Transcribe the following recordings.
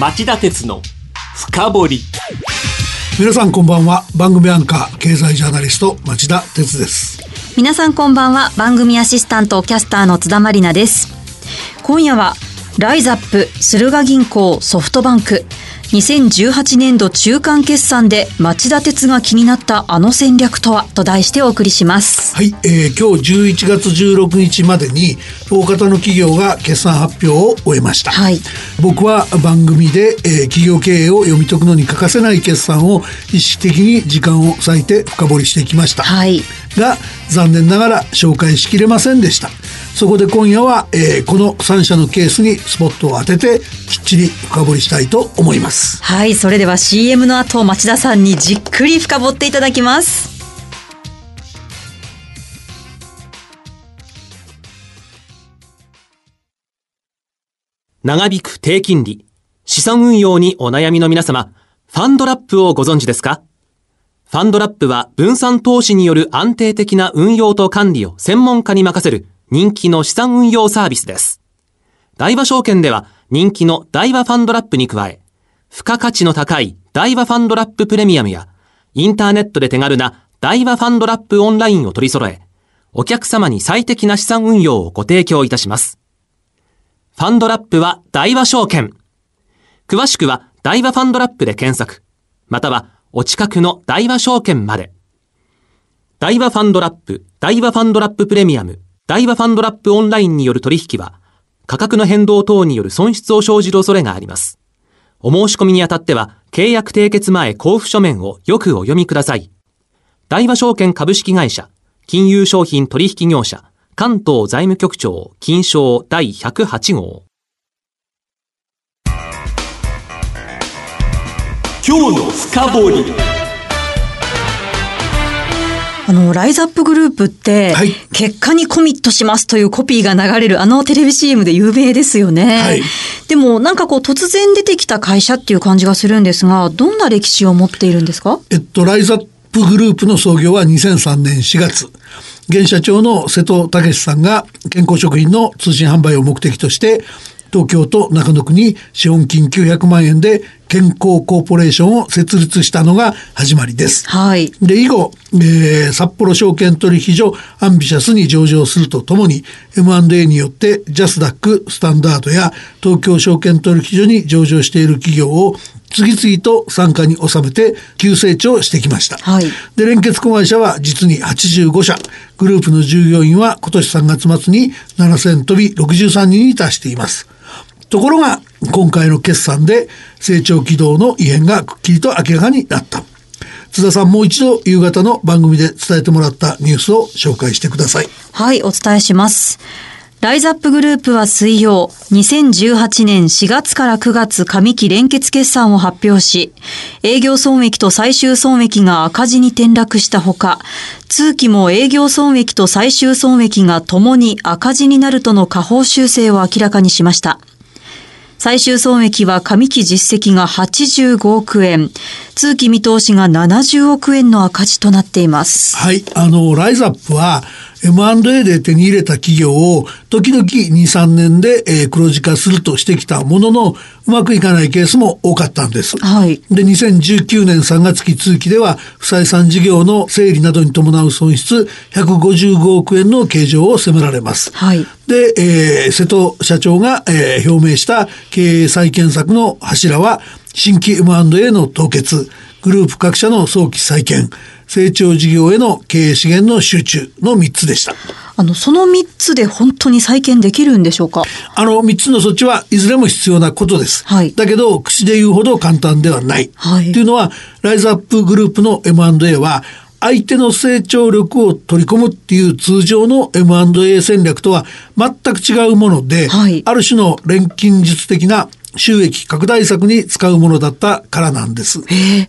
町田鉄の深掘り。皆さんこんばんは。番組アンカー経済ジャーナリスト町田鉄です。皆さんこんばんは。番組アシスタントキャスターの津田まりなです。今夜はライザップ駿河銀行ソフトバンク2018年度中間決算で町田鉄が気になったあの戦略とはと題してお送りします。はい、えー、今日11月16日までに大方の企業が決算発表を終えました、はい、僕は番組で、えー、企業経営を読み解くのに欠かせない決算を意識的に時間を割いて深掘りしてきました、はい、が残念ながら紹介しきれませんでした。そこで今夜は、えー、この3社のケースにスポットを当ててきっちり深掘りしたいと思います。はいそれでは CM の後町田さんにじっくり深掘っていただきます。長引く低金利資産運用にお悩みの皆様ファンドラップをご存知ですか？ファンドラップは分散投資による安定的な運用と管理を専門家に任せる人気の資産運用サービスです。大和証券では人気の大和ファンドラップに加え、付加価値の高い大和ファンドラッププレミアムや、インターネットで手軽な大和ファンドラップオンラインを取り揃え、お客様に最適な資産運用をご提供いたします。ファンドラップは大和証券。詳しくは大和ファンドラップで検索、またはお近くの大和証券まで。大和ファンドラップ、大和ファンドラッププレミアム、大和ファンドラップオンラインによる取引は、価格の変動等による損失を生じる恐れがあります。お申し込みにあたっては、契約締結前交付書面をよくお読みください。大和証券株式会社、金融商品取引業者、関東財務局長、金賞第108号。今日の深掘り。あの、ライズアップグループって、はい、結果にコミットしますというコピーが流れるあのテレビ CM で有名ですよね。はい、でもなんかこう突然出てきた会社っていう感じがするんですが、どんな歴史を持っているんですか？えっと、ライズアップグループの創業は2003年4月。現社長の瀬戸武さんが健康食品の通信販売を目的として東京都中野区に資本金900万円で健康コーポレーションを設立したのが始まりです。はい。で、以後、えー、札幌証券取引所アンビシャスに上場するとともに M&A によってジャスダックスタンダードや東京証券取引所に上場している企業を次々と参加に収めて急成長してきました。はい、で連結子会社は実に85社グループの従業員は今年3月末に7000飛び63人に達しています。ところが今回の決算で成長軌道の異変がくっきりと明らかになった。津田さんもう一度夕方の番組で伝えてもらったニュースを紹介してください。はい、お伝えします。ライズアップグループは水曜、2018年4月から9月上期連結決算を発表し、営業損益と最終損益が赤字に転落したほか、通期も営業損益と最終損益がともに赤字になるとの下方修正を明らかにしました。最終損益は上期実績が85億円、通期見通しが70億円の赤字となっています。はい、あの、ライズアップは、M&A で手に入れた企業を時々2、3年で、えー、黒字化するとしてきたものの、うまくいかないケースも多かったんです。はい。で、2019年3月期通期では、不採算事業の整理などに伴う損失155億円の計上を迫られます。はい。で、えー、瀬戸社長が、えー、表明した経営再建策の柱は、新規 M&A の凍結、グループ各社の早期再建、成長事業への経営資源の集中の3つでした。あの、その3つで本当に再建できるんでしょうか？あの、3つの措置はいずれも必要なことです。はい。だけど、口で言うほど簡単ではない。はい。というのは、ライズアップグループの M&A は、相手の成長力を取り込むっていう通常の M&A 戦略とは全く違うもので、はい、ある種の錬金術的な収益拡大策に使うものだったからなんです。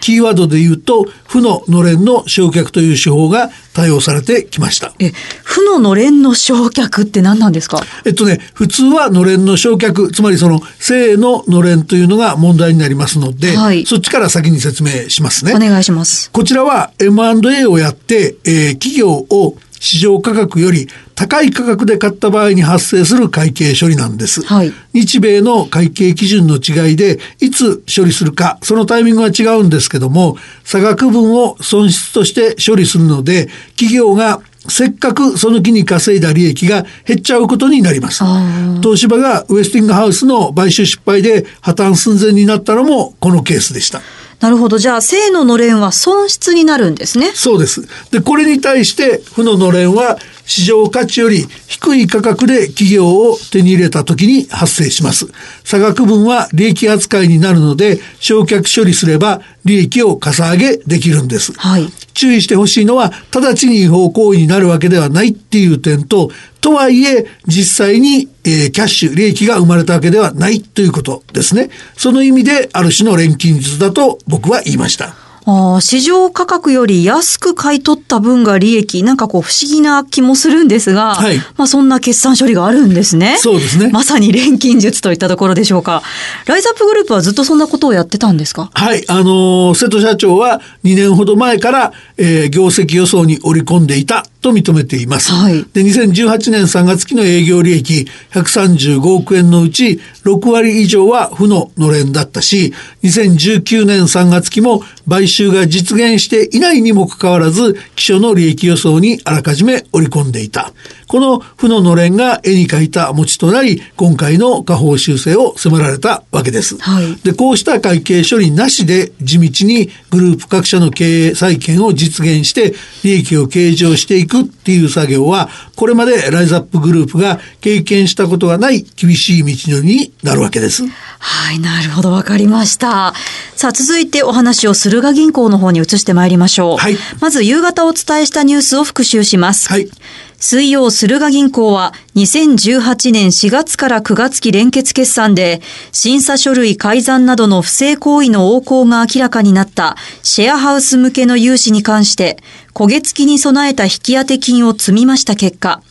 キーワードで言うと、負ののれんの焼却という手法が対応されてきました。え、負ののれんの焼却って何なんですか？えっとね、普通はのれんの焼却、つまりその正ののれんというのが問題になりますので、はい、そっちから先に説明しますね。お願いします。こちらは M&A をやって、えー、企業を市場価格より高い価格で買った場合に発生する会計処理なんです。はい日米の会計基準の違いでいつ処理するかそのタイミングは違うんですけども差額分を損失として処理するので企業がせっかくその木に稼いだ利益が減っちゃうことになりますあ東芝がウエスティングハウスの買収失敗で破綻寸前になったのもこのケースでしたなるほど。じゃあ、正ののれんは損失になるんですね。そうです。で、これに対して、負ののれんは、市場価値より低い価格で企業を手に入れた時に発生します。差額分は利益扱いになるので、償却処理すれば利益をかさ上げできるんです。はい。注意してほしいのは、直ちに違法行為になるわけではないっていう点と、とはいえ、実際に、えーキャッシュ、利益が生まれたわけではないということですね。その意味で、ある種の錬金術だと僕は言いました。ああ、市場価格より安く買い取った分が利益、なんかこう不思議な気もするんですが、はい。まあそんな決算処理があるんですね。そうですね。まさに錬金術といったところでしょうか。ライズアップグループはずっとそんなことをやってたんですか？はい、あのー瀬戸社長は2年ほど前から、えー業績予想に織り込んでいたと認めています。はいで、2018年3月期の営業利益135億円のうち6割以上は負ののれんだったし、2019年3月期も買収が実現していないにもかかわらず、基礎の利益予想にあらかじめ織り込んでいた。この負ののれんが絵に描いた餅となり、今回の下方修正を迫られたわけです。はいで、こうした会計処理なしで地道にグループ各社の経営再建を実現して利益を計上していくっていう作業は、これまでライズアップグループが経験したことがない厳しい道のりになるわけです。はい、なるほど、わかりました。さあ、続いてお話を駿河銀行の方に移してまいりましょう。はいまず、夕方お伝えしたニュースを復習します。はい。水曜、駿河銀行は2018年4月から9月期連結決算で審査書類改ざんなどの不正行為の横行が明らかになったシェアハウス向けの融資に関して焦げ付きに備えた引き当て金を積み増した結果、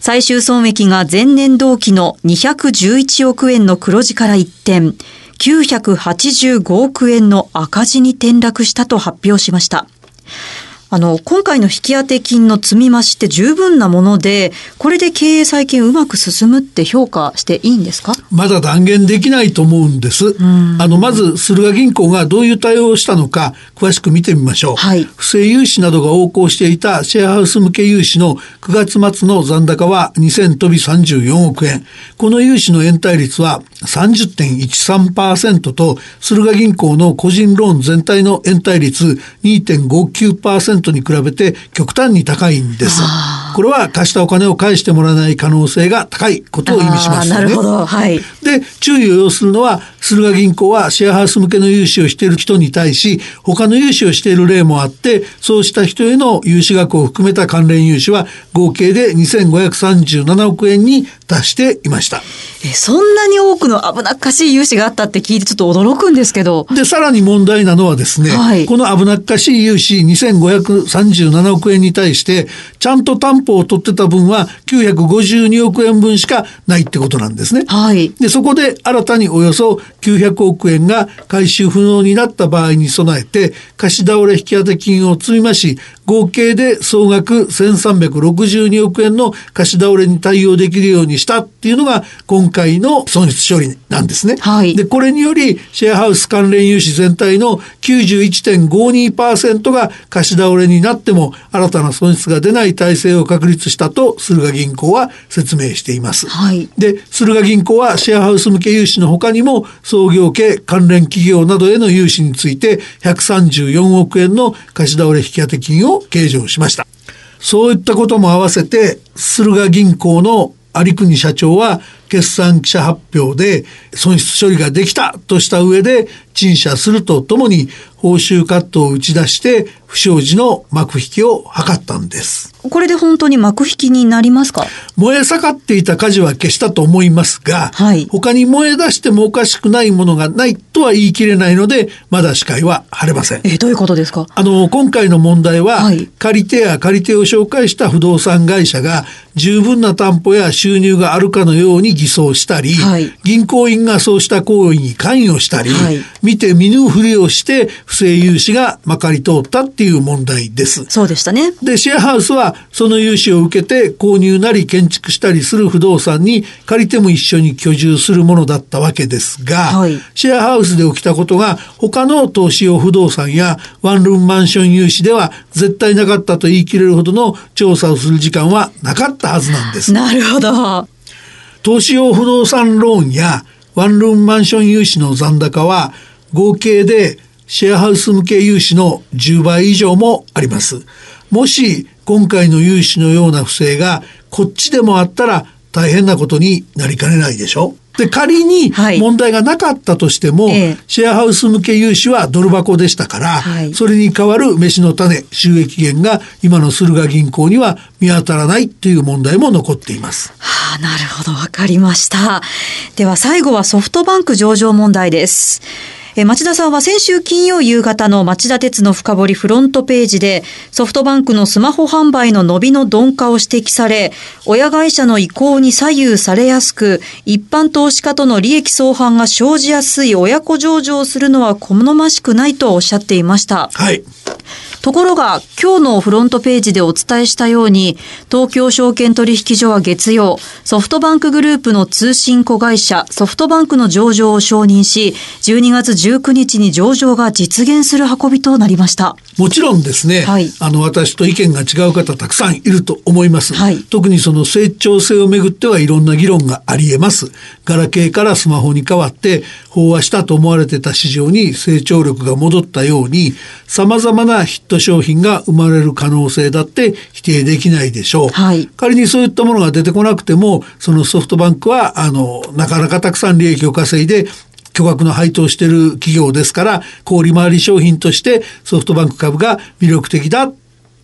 最終損益が前年同期の211億円の黒字から一転、985億円の赤字に転落したと発表しました。あの、今回の引き当て金の積み増しって十分なもので、これで経営再建うまく進むって評価していいんですか？まだ断言できないと思うんです。あの、まず、駿河銀行がどういう対応をしたのか、詳しく見てみましょう。はい不正融資などが横行していたシェアハウス向け融資の9月末の残高は2000飛び34億円。この融資の延滞率は30.13%と、駿河銀行の個人ローン全体の延滞率2.59%に比べて極端に高いんです。これは貸したお金を返してもらえない可能性が高いことを意味しますよね。なるほど。はい。で、注意を要するのは、駿河銀行はシェアハウス向けの融資をしている人に対し、他の融資をしている例もあって、そうした人への融資額を含めた関連融資は合計で2537億円に達していました。え、そんなに多くの危なっかしい融資があったって聞いてちょっと驚くんですけど。で、さらに問題なのはですね、はいこの危なっかしい融資2537億円に対して、ちゃんと担保を取ってた分は952億円分しかないってことなんですね。はい。で、そこで新たにおよそ900億円が回収不能になった場合に備えて、貸し倒れ引き当て金を積み増し、合計で総額1362億円の貸し倒れに対応できるようにしたっていうのが今回の損失処理なんですね。はいで、これによりシェアハウス関連融資全体の91.52%が貸し倒れになっても新たな損失が出ない体制を確立したと駿河銀行は説明しています。はい。で、駿河銀行はシェアハウス向け融資の他にも創業系関連企業などへの融資について134億円の貸し倒れ引当金を計上しました。そういったことも合わせて、駿河銀行の有国社長は決算記者発表で損失処理ができたとした上で陳謝するとともに報酬カットを打ち出して不祥事の幕引きを図ったんです。これで本当に幕引きになりますか？燃え盛っていた火事は消したと思いますが、はい。他に燃え出してもおかしくないものがないとは言い切れないので、まだ視界は晴れません。え、どういうことですか？あの、今回の問題は、はい。借り手や借り手を紹介した不動産会社が十分な担保や収入があるかのように偽装したり、はい。銀行員がそうした行為に関与したり、はい。見て見ぬふりをして不不正融資がまかり通ったっていう問題です。そうでしたね。で、シェアハウスはその融資を受けて購入なり建築したりする不動産に借りても一緒に居住するものだったわけですが、はいシェアハウスで起きたことが他の投資用不動産やワンルームマンション融資では絶対なかったと言い切れるほどの調査をする時間はなかったはずなんです。なるほど。投資用不動産ローンやワンルームマンション融資の残高は合計でシェアハウス向け融資の10倍以上もあります。もし今回の融資のような不正がこっちでもあったら大変なことになりかねないでしょ？で仮にはい問題がなかったとしても、ええシェアハウス向け融資はドル箱でしたから、はいそれに代わる飯の種収益源が今の駿河銀行には見当たらないという問題も残っています。はあ、なるほど、わかりました。では最後はソフトバンク上場問題です。え町田さんは先週金曜夕方の町田鉄の深掘りフロントページでソフトバンクのスマホ販売の伸びの鈍化を指摘され親会社の意向に左右されやすく一般投資家との利益相反が生じやすい親子上場をするのは好ましくないとおっしゃっていました。はい。ところが、今日のフロントページでお伝えしたように、東京証券取引所は月曜、ソフトバンクグループの通信子会社、ソフトバンクの上場を承認し、12月19日に上場が実現する運びとなりました。もちろんですね、はい。あの私と意見が違う方たくさんいると思います、はい。特にその成長性をめぐってはいろんな議論があり得ます。ガラケーからスマホに変わって飽和したと思われてた市場に成長力が戻ったように様々なヒット商品が生まれる可能性だって否定できないでしょう、はい。仮にそういったものが出てこなくてもそのソフトバンクはあのなかなかたくさん利益を稼いで巨額の配当をしている企業ですから小売回り商品としてソフトバンク株が魅力的だっ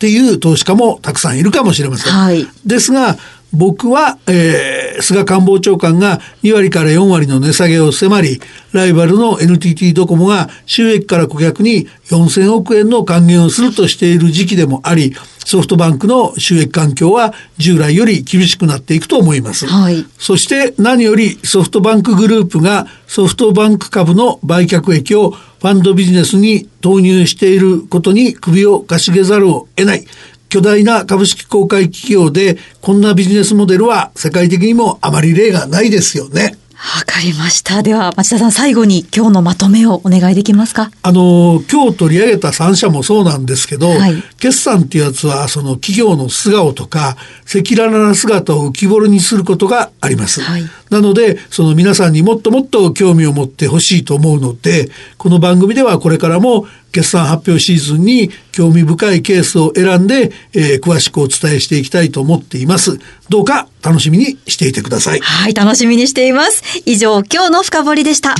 ていう投資家もたくさんいるかもしれません。はいですが僕は、えー菅官房長官が2割から4割の値下げを迫りライバルの NTT ドコモが収益から顧客に4000億円の還元をするとしている時期でもありソフトバンクの収益環境は従来より厳しくなっていくと思います。はいそして何よりソフトバンクグループがソフトバンク株の売却益をファンドビジネスに投入していることに首をかしげざるを得ない。巨大な株式公開企業でこんなビジネスモデルは世界的にもあまり例がないですよね。わかりました。では、町田さん、最後に今日のまとめをお願いできますか？あの今日取り上げた3社もそうなんですけど、はい決算っていうやつはその企業の素顔とか赤裸々な姿を浮き彫りにすることがあります。はいなのでその皆さんにもっともっと興味を持ってほしいと思うのでこの番組ではこれからも決算発表シーズンに興味深いケースを選んで、えー詳しくお伝えしていきたいと思っています。どうか楽しみにしていてください。はい、楽しみにしています。以上、今日の深掘りでした。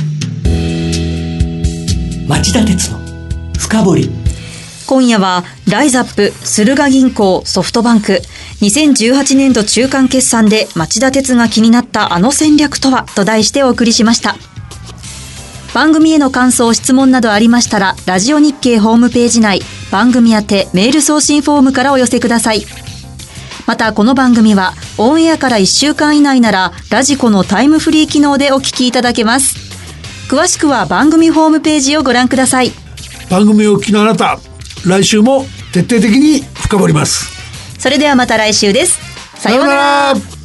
町田鉄の深掘り今夜は、ライザップ、駿河銀行、ソフトバンク、2018年度中間決算で町田鉄が気になったあの戦略とはと題してお送りしました。番組への感想、質問などありましたら、ラジオ日経ホームページ内、番組宛てメール送信フォームからお寄せください。また、この番組は、オンエアから1週間以内なら、ラジコのタイムフリー機能でお聞きいただけます。詳しくは番組ホームページをご覧ください。番組をお聞きのあなた来週も徹底的に深掘ります。それではまた来週です。さようなら。